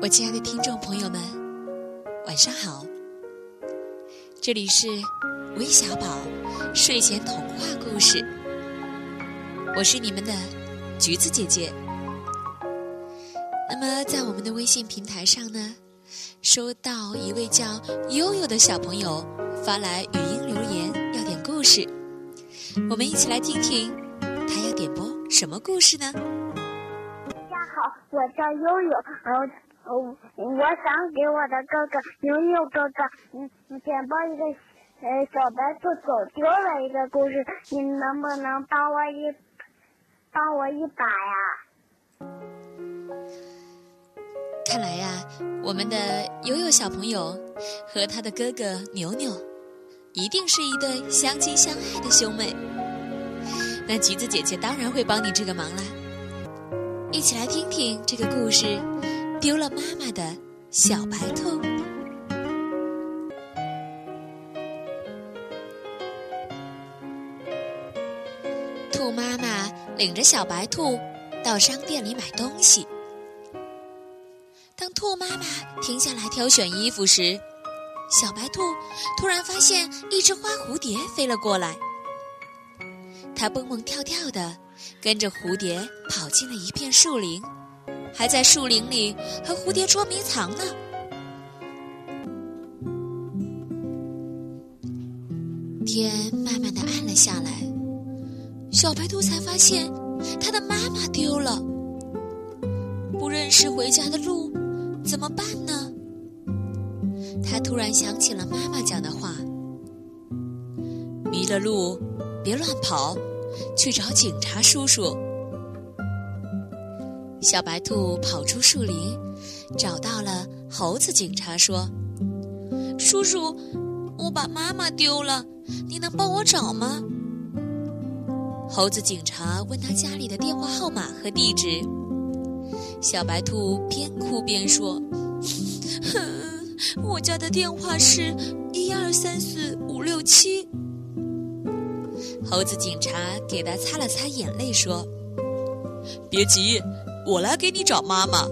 我亲爱的听众朋友们，晚上好！这里是微小宝睡前童话故事，我是你们的橘子姐姐。那么，在我们的微信平台上呢，收到一位叫悠悠的小朋友发来语音留言，要点故事，我们一起来听听他要点播什么故事呢？大家好，我叫悠悠，然后。哦，我想给我的哥哥牛牛哥哥，嗯，点播一个呃小白兔走丢了一个故事，你能不能帮我一帮我一把呀？看来呀，我们的悠悠小朋友和他的哥哥牛牛，一定是一对相亲相爱的兄妹。那橘子姐姐当然会帮你这个忙啦，一起来听听这个故事。丢了妈妈的小白兔。兔妈妈领着小白兔到商店里买东西。当兔妈妈停下来挑选衣服时，小白兔突然发现一只花蝴蝶飞了过来。它蹦蹦跳跳的跟着蝴蝶跑进了一片树林。还在树林里和蝴蝶捉迷藏呢。天慢慢的暗了下来，小白兔才发现它的妈妈丢了，不认识回家的路，怎么办呢？他突然想起了妈妈讲的话：迷了路，别乱跑，去找警察叔叔。小白兔跑出树林，找到了猴子警察，说：“叔叔，我把妈妈丢了，你能帮我找吗？”猴子警察问他家里的电话号码和地址。小白兔边哭边说：“哼 我家的电话是一二三四五六七。”猴子警察给他擦了擦眼泪，说：“别急。”我来给你找妈妈。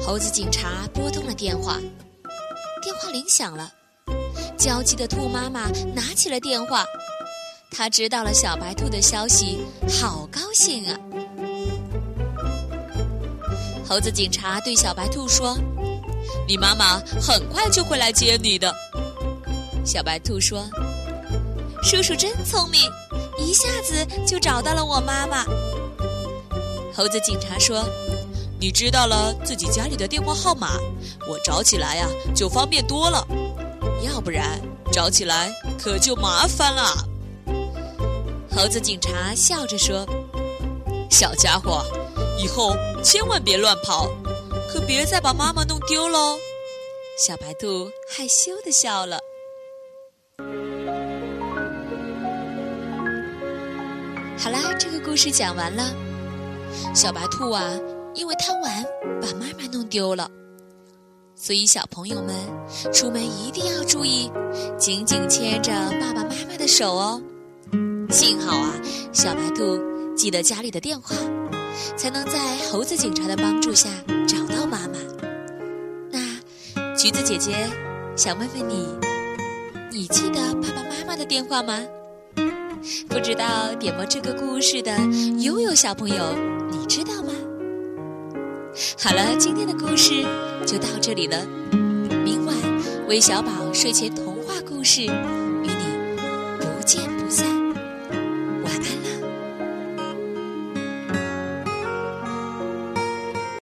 猴子警察拨通了电话，电话铃响了。焦急的兔妈妈拿起了电话，她知道了小白兔的消息，好高兴啊！猴子警察对小白兔说：“你妈妈很快就会来接你的。”小白兔说。叔叔真聪明，一下子就找到了我妈妈。猴子警察说：“你知道了自己家里的电话号码，我找起来呀就方便多了，要不然找起来可就麻烦了。”猴子警察笑着说：“小家伙，以后千万别乱跑，可别再把妈妈弄丢喽。”小白兔害羞的笑了。好啦，这个故事讲完了。小白兔啊，因为贪玩把妈妈弄丢了，所以小朋友们出门一定要注意，紧紧牵着爸爸妈妈的手哦。幸好啊，小白兔记得家里的电话，才能在猴子警察的帮助下找到妈妈。那橘子姐姐想问问你，你记得爸爸妈妈的电话吗？不知道点播这个故事的悠悠小朋友，你知道吗？好了，今天的故事就到这里了。明晚韦小宝睡前童话故事